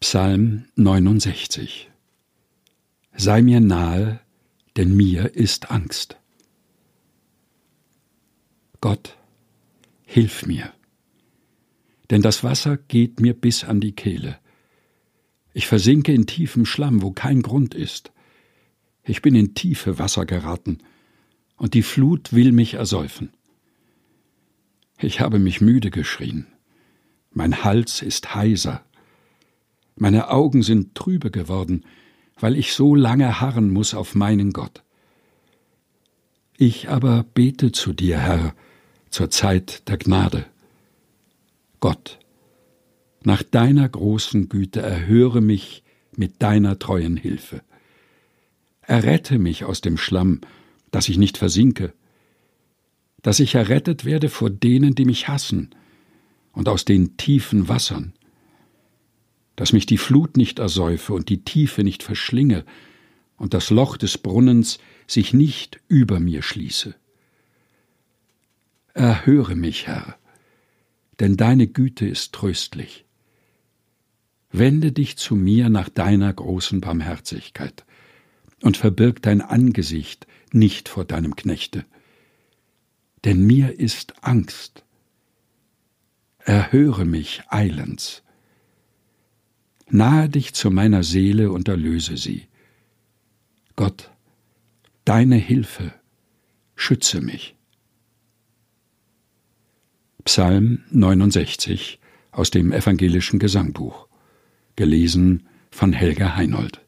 Psalm 69 Sei mir nahe, denn mir ist Angst. Gott, hilf mir, denn das Wasser geht mir bis an die Kehle. Ich versinke in tiefem Schlamm, wo kein Grund ist. Ich bin in tiefe Wasser geraten, und die Flut will mich ersäufen. Ich habe mich müde geschrien, mein Hals ist heiser, meine Augen sind trübe geworden, weil ich so lange harren muss auf meinen Gott. Ich aber bete zu dir, Herr, zur Zeit der Gnade. Gott, nach deiner großen Güte erhöre mich mit deiner treuen Hilfe. Errette mich aus dem Schlamm, dass ich nicht versinke, dass ich errettet werde vor denen, die mich hassen, und aus den tiefen Wassern, dass mich die Flut nicht ersäufe und die Tiefe nicht verschlinge und das Loch des Brunnens sich nicht über mir schließe. Erhöre mich, Herr, denn deine Güte ist tröstlich. Wende dich zu mir nach deiner großen Barmherzigkeit und verbirg dein Angesicht nicht vor deinem Knechte. Denn mir ist Angst. Erhöre mich eilends nahe dich zu meiner Seele und erlöse sie. Gott, deine Hilfe, schütze mich. Psalm 69 aus dem evangelischen Gesangbuch, gelesen von Helga Heinold.